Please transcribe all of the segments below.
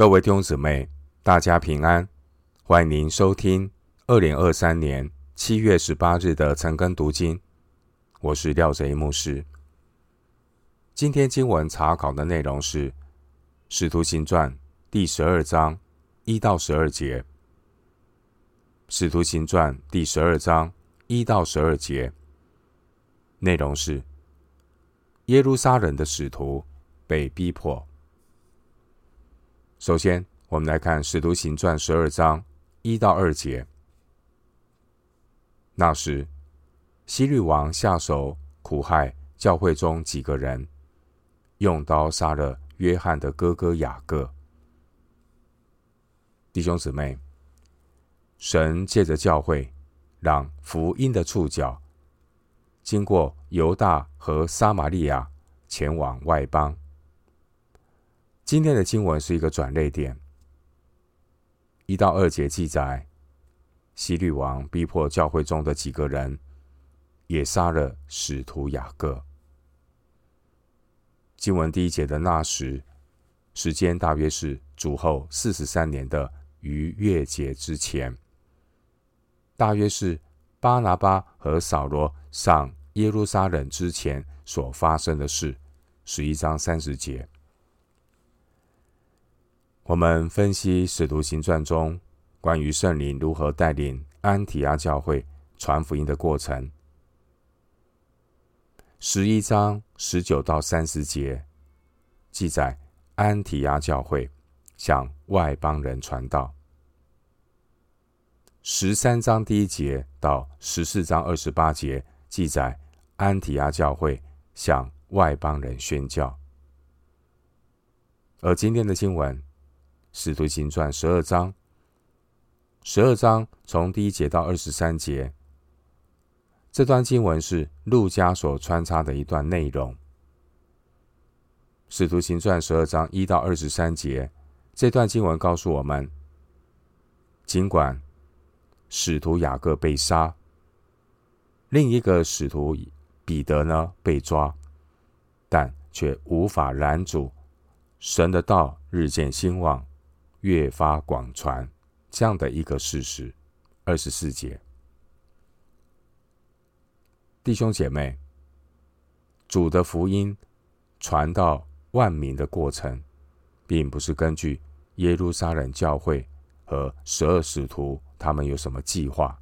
各位弟兄姊妹，大家平安！欢迎您收听二零二三年七月十八日的晨更读经。我是廖贼牧师。今天经文查考的内容是《使徒行传》第十二章一到十二节，《使徒行传》第十二章一到十二节内容是耶路撒冷的使徒被逼迫。首先，我们来看《使徒行传》十二章一到二节。那时，希律王下手苦害教会中几个人，用刀杀了约翰的哥哥雅各。弟兄姊妹，神借着教会，让福音的触角经过犹大和撒玛利亚，前往外邦。今天的经文是一个转捩点，一到二节记载，希律王逼迫教会中的几个人，也杀了使徒雅各。经文第一节的那时，时间大约是主后四十三年的逾越节之前，大约是巴拿巴和扫罗上耶路撒冷之前所发生的事。十一章三十节。我们分析《使徒行传》中关于圣灵如何带领安提阿教会传福音的过程。十一章十九到三十节记载安提阿教会向外邦人传道。十三章第一节到十四章二十八节记载安提阿教会向外邦人宣教。而今天的经文。使徒行传十二章，十二章从第一节到二十三节，这段经文是路加所穿插的一段内容。使徒行传十二章一到二十三节，这段经文告诉我们，尽管使徒雅各被杀，另一个使徒彼得呢被抓，但却无法拦阻神的道日渐兴旺。越发广传这样的一个事实。二十四节，弟兄姐妹，主的福音传到万民的过程，并不是根据耶路撒冷教会和十二使徒他们有什么计划。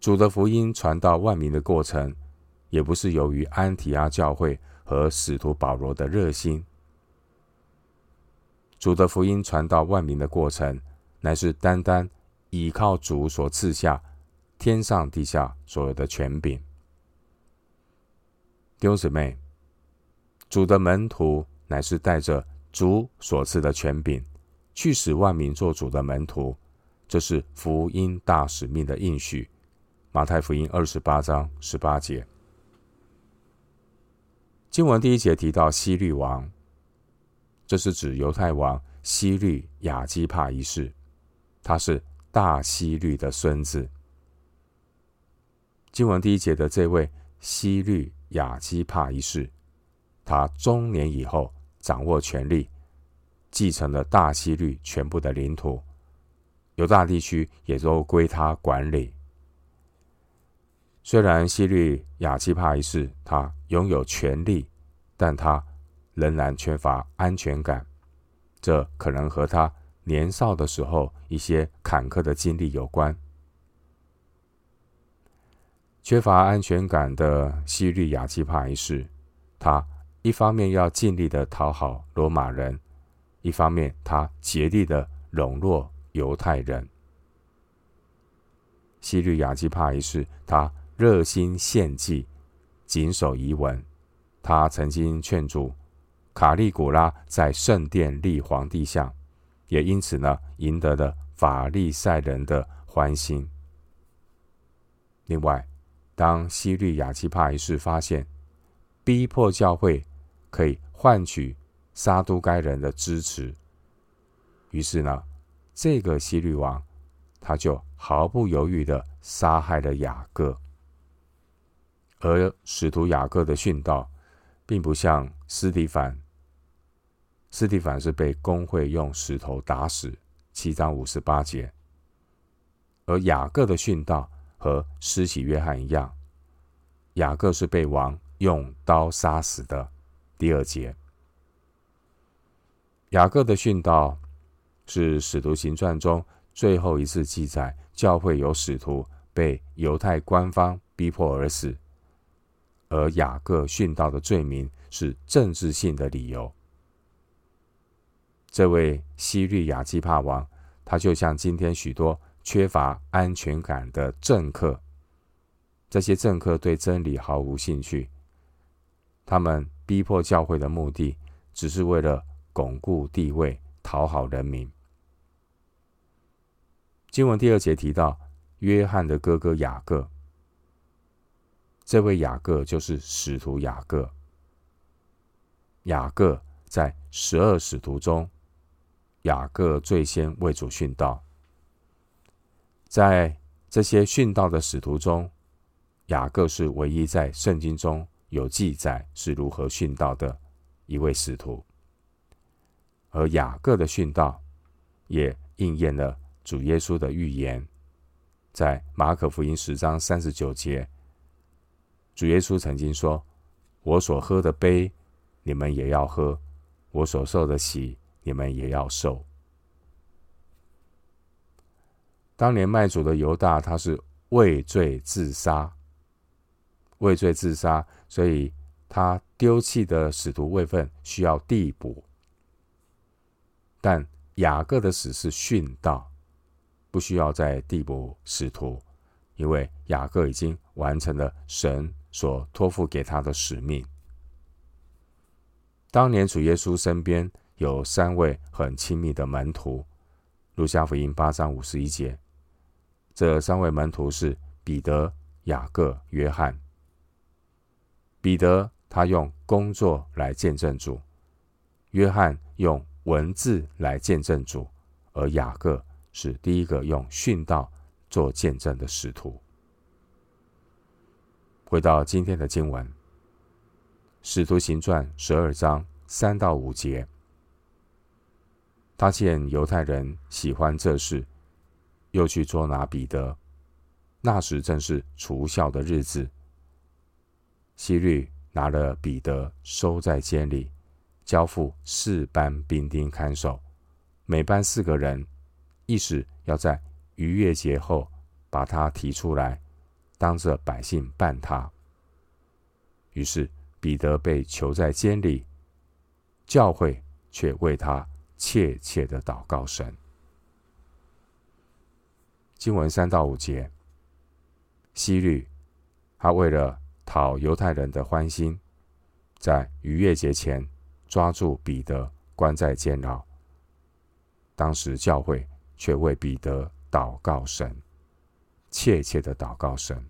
主的福音传到万民的过程，也不是由于安提阿教会和使徒保罗的热心。主的福音传到万民的过程，乃是单单依靠主所赐下天上地下所有的权柄。弟兄姊妹，主的门徒乃是带着主所赐的权柄，去使万民做主的门徒，这是福音大使命的应许。马太福音二十八章十八节，经文第一节提到希律王。这是指犹太王希律亚基帕一世，他是大希律的孙子。经文第一节的这位希律亚基帕一世，他中年以后掌握权力，继承了大希律全部的领土，犹大地区也都归他管理。虽然希律亚基帕一世他拥有权力，但他。仍然缺乏安全感，这可能和他年少的时候一些坎坷的经历有关。缺乏安全感的西律亚基帕一世，他一方面要尽力的讨好罗马人，一方面他竭力的笼络犹太人。西律亚基帕一世，他热心献祭，谨守遗文，他曾经劝阻。卡利古拉在圣殿立皇帝像，也因此呢，赢得了法利赛人的欢心。另外，当西律亚基帕一世发现逼迫教会可以换取撒都该人的支持，于是呢，这个西律王他就毫不犹豫的杀害了雅各。而使徒雅各的殉道，并不像斯蒂凡。斯蒂凡是被公会用石头打死，七章五十八节。而雅各的殉道和施洗约翰一样，雅各是被王用刀杀死的，第二节。雅各的殉道是使徒行传中最后一次记载，教会有使徒被犹太官方逼迫而死，而雅各殉道的罪名是政治性的理由。这位西律亚基帕王，他就像今天许多缺乏安全感的政客。这些政客对真理毫无兴趣，他们逼迫教会的目的，只是为了巩固地位、讨好人民。经文第二节提到约翰的哥哥雅各，这位雅各就是使徒雅各。雅各在十二使徒中。雅各最先为主殉道，在这些殉道的使徒中，雅各是唯一在圣经中有记载是如何殉道的一位使徒。而雅各的殉道也应验了主耶稣的预言，在马可福音十章三十九节，主耶稣曾经说：“我所喝的杯，你们也要喝；我所受的洗。”你们也要受。当年卖主的犹大，他是畏罪自杀，畏罪自杀，所以他丢弃的使徒位份需要递补。但雅各的死是殉道，不需要再递补使徒，因为雅各已经完成了神所托付给他的使命。当年主耶稣身边。有三位很亲密的门徒，路加福音八章五十一节。这三位门徒是彼得、雅各、约翰。彼得他用工作来见证主，约翰用文字来见证主，而雅各是第一个用殉道做见证的使徒。回到今天的经文，《使徒行传》十二章三到五节。他见犹太人喜欢这事，又去捉拿彼得。那时正是除酵的日子。希律拿了彼得，收在监里，交付四班兵丁看守，每班四个人，意思要在逾越节后把他提出来，当着百姓办他。于是彼得被囚在监里，教会却为他。切切的祷告神。经文三到五节，希律他为了讨犹太人的欢心，在逾越节前抓住彼得，关在监牢。当时教会却为彼得祷告神，切切的祷告神。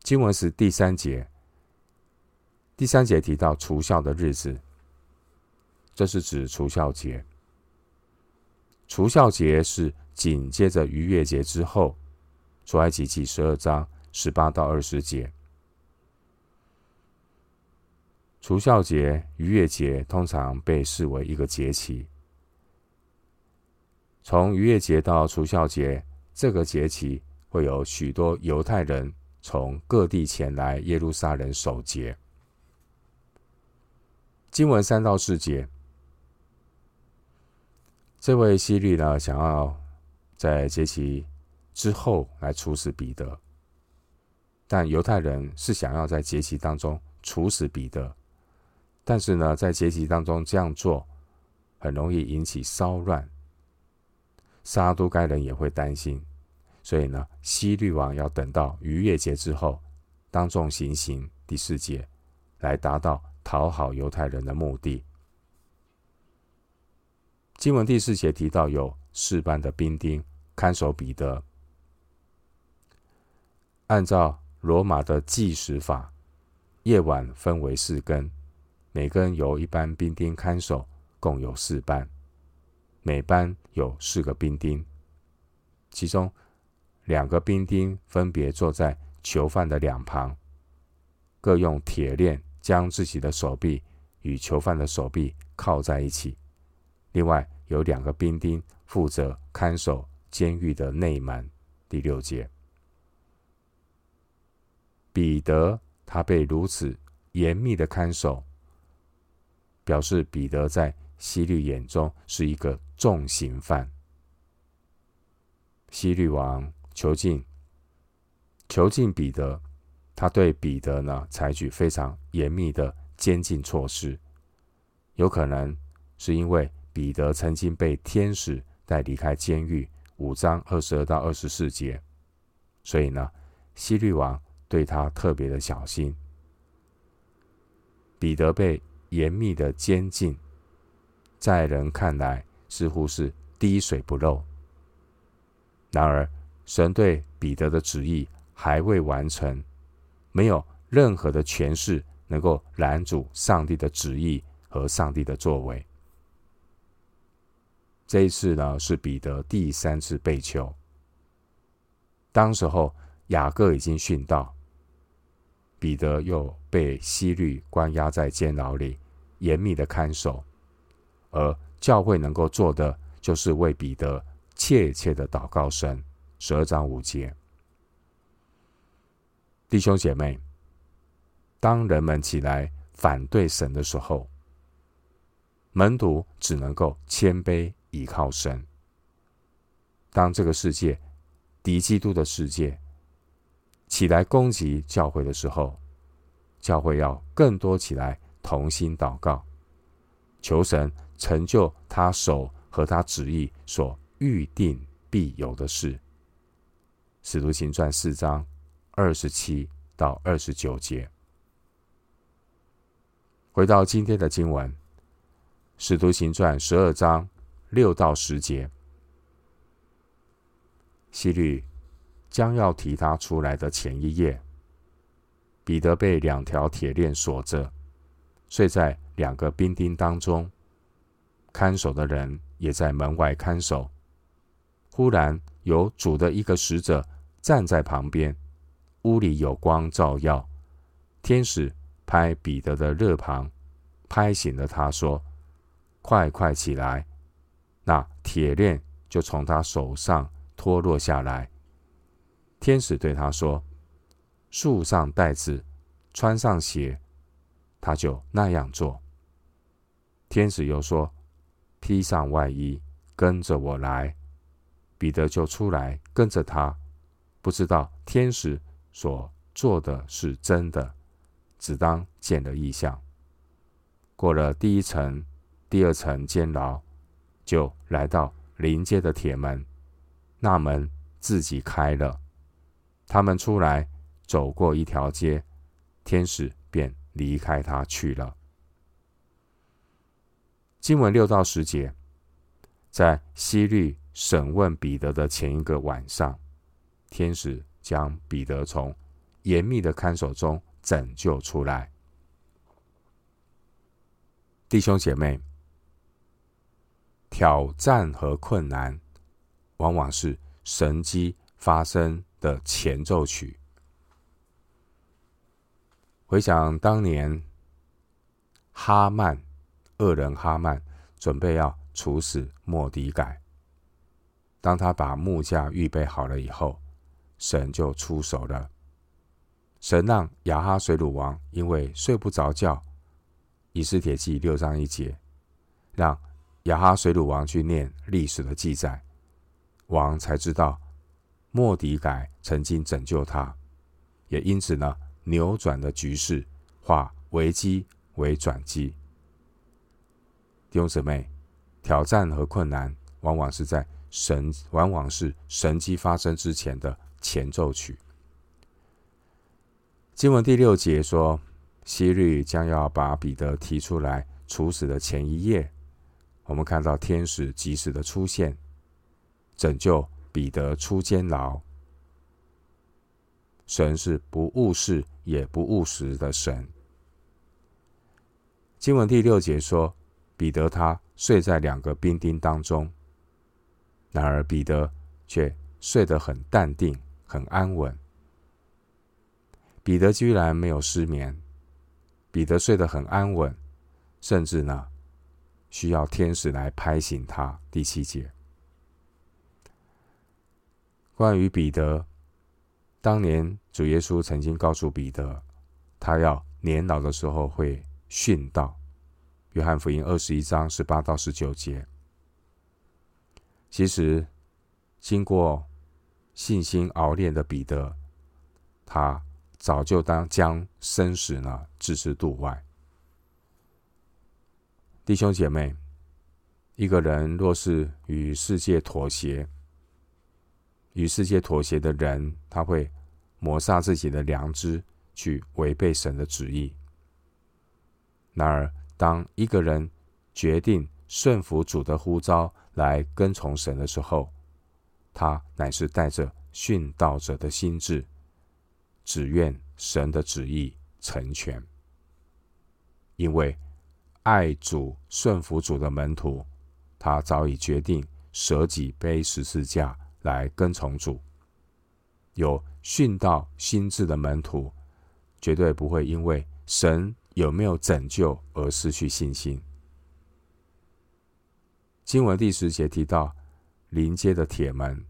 经文是第三节，第三节提到除酵的日子。这是指除酵节。除酵节是紧接着逾越节之后，出埃及记十二章十八到二十节。除酵节、逾越节通常被视为一个节期。从逾越节到除酵节这个节期，会有许多犹太人从各地前来耶路撒冷守节。经文三到四节。这位希律呢，想要在节期之后来处死彼得，但犹太人是想要在节期当中处死彼得，但是呢，在节期当中这样做很容易引起骚乱，撒都该人也会担心，所以呢，希律王要等到逾越节之后当众行刑，第四节来达到讨好犹太人的目的。经文第四节提到有四班的兵丁看守彼得。按照罗马的计时法，夜晚分为四更，每更由一班兵丁看守，共有四班，每班有四个兵丁，其中两个兵丁分别坐在囚犯的两旁，各用铁链将自己的手臂与囚犯的手臂铐在一起。另外有两个兵丁负责看守监狱的内门。第六节，彼得他被如此严密的看守，表示彼得在希律眼中是一个重刑犯。希律王囚禁囚禁彼得，他对彼得呢采取非常严密的监禁措施，有可能是因为彼得曾经被天使带离开监狱，五章二十二到二十四节，所以呢，希律王对他特别的小心。彼得被严密的监禁，在人看来似乎是滴水不漏。然而，神对彼得的旨意还未完成，没有任何的权势能够拦阻上帝的旨意和上帝的作为。这一次呢，是彼得第三次被囚。当时候，雅各已经殉道，彼得又被希律关押在监牢里，严密的看守，而教会能够做的，就是为彼得。切切的祷告神，十二章五节，弟兄姐妹，当人们起来反对神的时候，门徒只能够谦卑倚靠神。当这个世界敌基督的世界起来攻击教会的时候，教会要更多起来同心祷告，求神成就他手和他旨意所。预定必有的事，《使徒行传》四章二十七到二十九节。回到今天的经文，《使徒行传》十二章六到十节，希律将要提他出来的前一夜，彼得被两条铁链锁着，睡在两个兵丁当中，看守的人也在门外看守。忽然有主的一个使者站在旁边，屋里有光照耀。天使拍彼得的肋旁，拍醒了他，说：“快快起来！”那铁链就从他手上脱落下来。天使对他说：“束上带子，穿上鞋。”他就那样做。天使又说：“披上外衣，跟着我来。”彼得就出来跟着他，不知道天使所做的是真的，只当见了异象。过了第一层、第二层监牢，就来到临街的铁门，那门自己开了。他们出来走过一条街，天使便离开他去了。经文六到十节，在希律。审问彼得的前一个晚上，天使将彼得从严密的看守中拯救出来。弟兄姐妹，挑战和困难往往是神迹发生的前奏曲。回想当年哈曼，恶人哈曼准备要处死莫底改。当他把木架预备好了以后，神就出手了。神让亚哈水鲁王因为睡不着觉，以斯帖记六章一节，让亚哈水鲁王去念历史的记载，王才知道莫迪改曾经拯救他，也因此呢扭转了局势，化危机为转机。弟兄姊妹，挑战和困难往往是在。神往往是神迹发生之前的前奏曲。经文第六节说，希律将要把彼得提出来处死的前一夜，我们看到天使及时的出现，拯救彼得出监牢。神是不误事也不误时的神。经文第六节说，彼得他睡在两个兵丁当中。然而，彼得却睡得很淡定，很安稳。彼得居然没有失眠，彼得睡得很安稳，甚至呢，需要天使来拍醒他。第七节，关于彼得，当年主耶稣曾经告诉彼得，他要年老的时候会殉道。约翰福音二十一章十八到十九节。其实，经过信心熬炼的彼得，他早就当将生死呢置之度外。弟兄姐妹，一个人若是与世界妥协，与世界妥协的人，他会抹杀自己的良知，去违背神的旨意。然而，当一个人决定顺服主的呼召来跟从神的时候，他乃是带着殉道者的心志，只愿神的旨意成全，因为。爱主、顺服主的门徒，他早已决定舍己背十字架来跟从主。有殉道心智的门徒，绝对不会因为神有没有拯救而失去信心。经文第十节提到临街的铁门，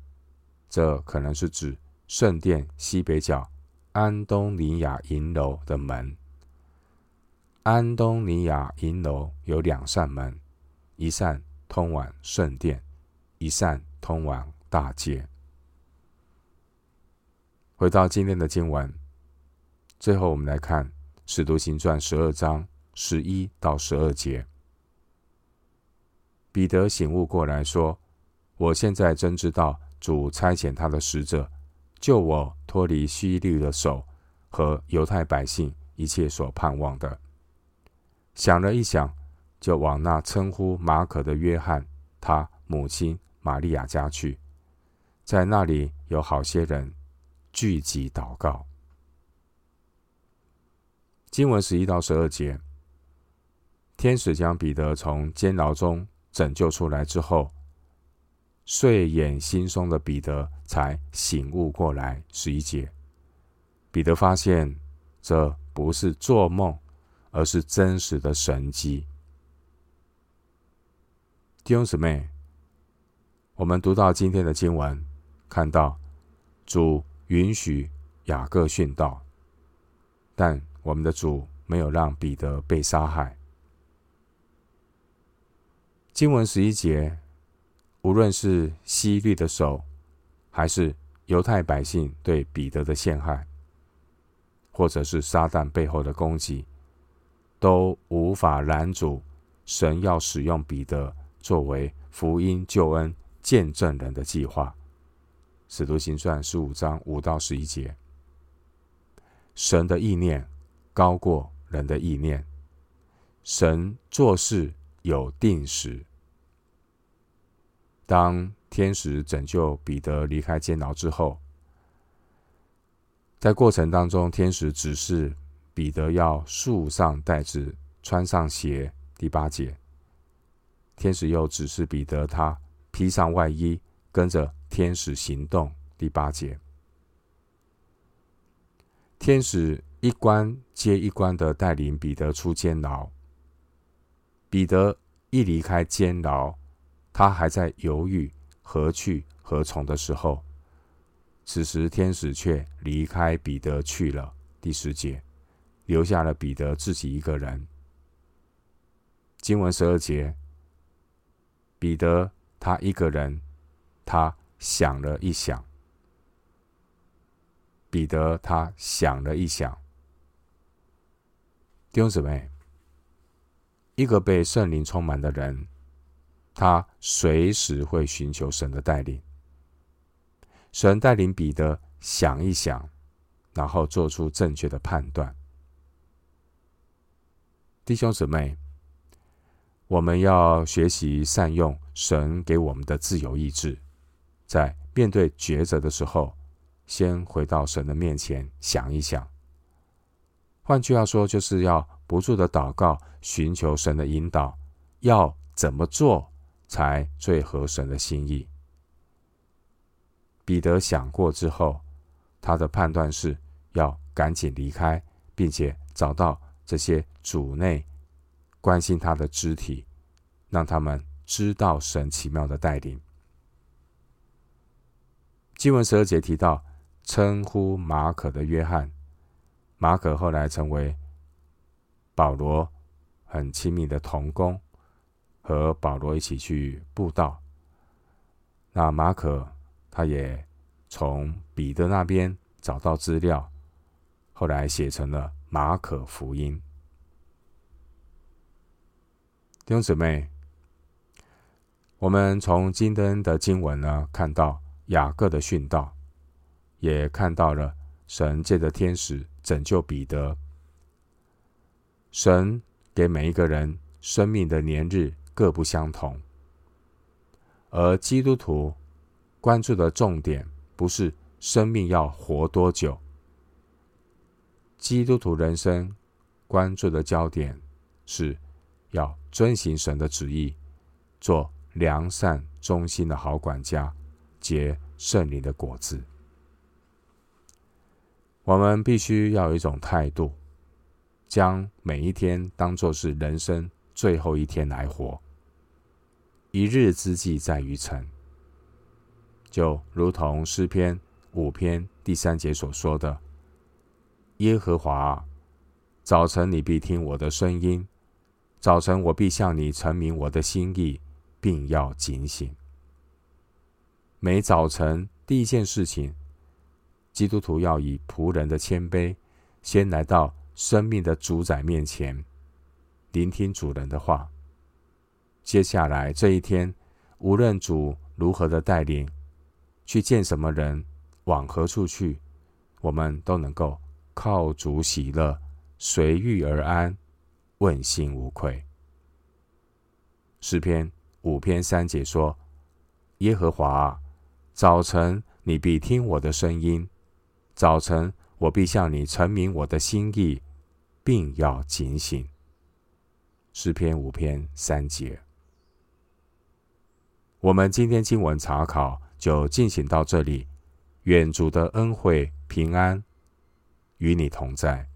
这可能是指圣殿西北角安东尼亚银楼的门。安东尼亚银楼有两扇门，一扇通往圣殿，一扇通往大街。回到今天的经文，最后我们来看《使徒行传》十二章十一到十二节。彼得醒悟过来说：“我现在真知道，主差遣他的使者，救我脱离希律的手和犹太百姓一切所盼望的。”想了一想，就往那称呼马可的约翰他母亲玛利亚家去，在那里有好些人聚集祷告。经文十一到十二节，天使将彼得从监牢中拯救出来之后，睡眼惺忪的彼得才醒悟过来。十一节，彼得发现这不是做梦。而是真实的神迹。弟兄姊妹，我们读到今天的经文，看到主允许雅各殉道，但我们的主没有让彼得被杀害。经文十一节，无论是希律的手，还是犹太百姓对彼得的陷害，或者是撒旦背后的攻击。都无法拦阻神要使用彼得作为福音救恩见证人的计划。使徒行传十五章五到十一节，神的意念高过人的意念，神做事有定时。当天使拯救彼得离开监牢之后，在过程当中，天使指示。彼得要束上带子，穿上鞋。第八节，天使又指示彼得，他披上外衣，跟着天使行动。第八节，天使一关接一关的带领彼得出监牢。彼得一离开监牢，他还在犹豫何去何从的时候，此时天使却离开彼得去了。第十节。留下了彼得自己一个人。经文十二节，彼得他一个人，他想了一想。彼得他想了一想。弟兄姊妹，一个被圣灵充满的人，他随时会寻求神的带领。神带领彼得想一想，然后做出正确的判断。弟兄姊妹，我们要学习善用神给我们的自由意志，在面对抉择的时候，先回到神的面前想一想。换句话说，就是要不住的祷告，寻求神的引导，要怎么做才最合神的心意？彼得想过之后，他的判断是要赶紧离开，并且找到。这些主内关心他的肢体，让他们知道神奇妙的带领。经文十二节提到称呼马可的约翰，马可后来成为保罗很亲密的同工，和保罗一起去布道。那马可他也从彼得那边找到资料，后来写成了马可福音。弟兄姊妹，我们从今天的经文呢，看到。雅各的训导，也看到了神借着天使拯救彼得。神给每一个人生命的年日各不相同，而基督徒关注的重点不是生命要活多久，基督徒人生关注的焦点是要遵行神的旨意，做良善忠心的好管家。结圣灵的果子，我们必须要有一种态度，将每一天当作是人生最后一天来活。一日之计在于晨，就如同诗篇五篇第三节所说的：“耶和华，早晨你必听我的声音，早晨我必向你陈明我的心意，并要警醒。”每早晨第一件事情，基督徒要以仆人的谦卑，先来到生命的主宰面前，聆听主人的话。接下来这一天，无论主如何的带领，去见什么人，往何处去，我们都能够靠主喜乐，随遇而安，问心无愧。诗篇五篇三节说：“耶和华。”早晨，你必听我的声音；早晨，我必向你陈明我的心意，并要警醒。诗篇五篇三节。我们今天经文查考就进行到这里。愿主的恩惠平安与你同在。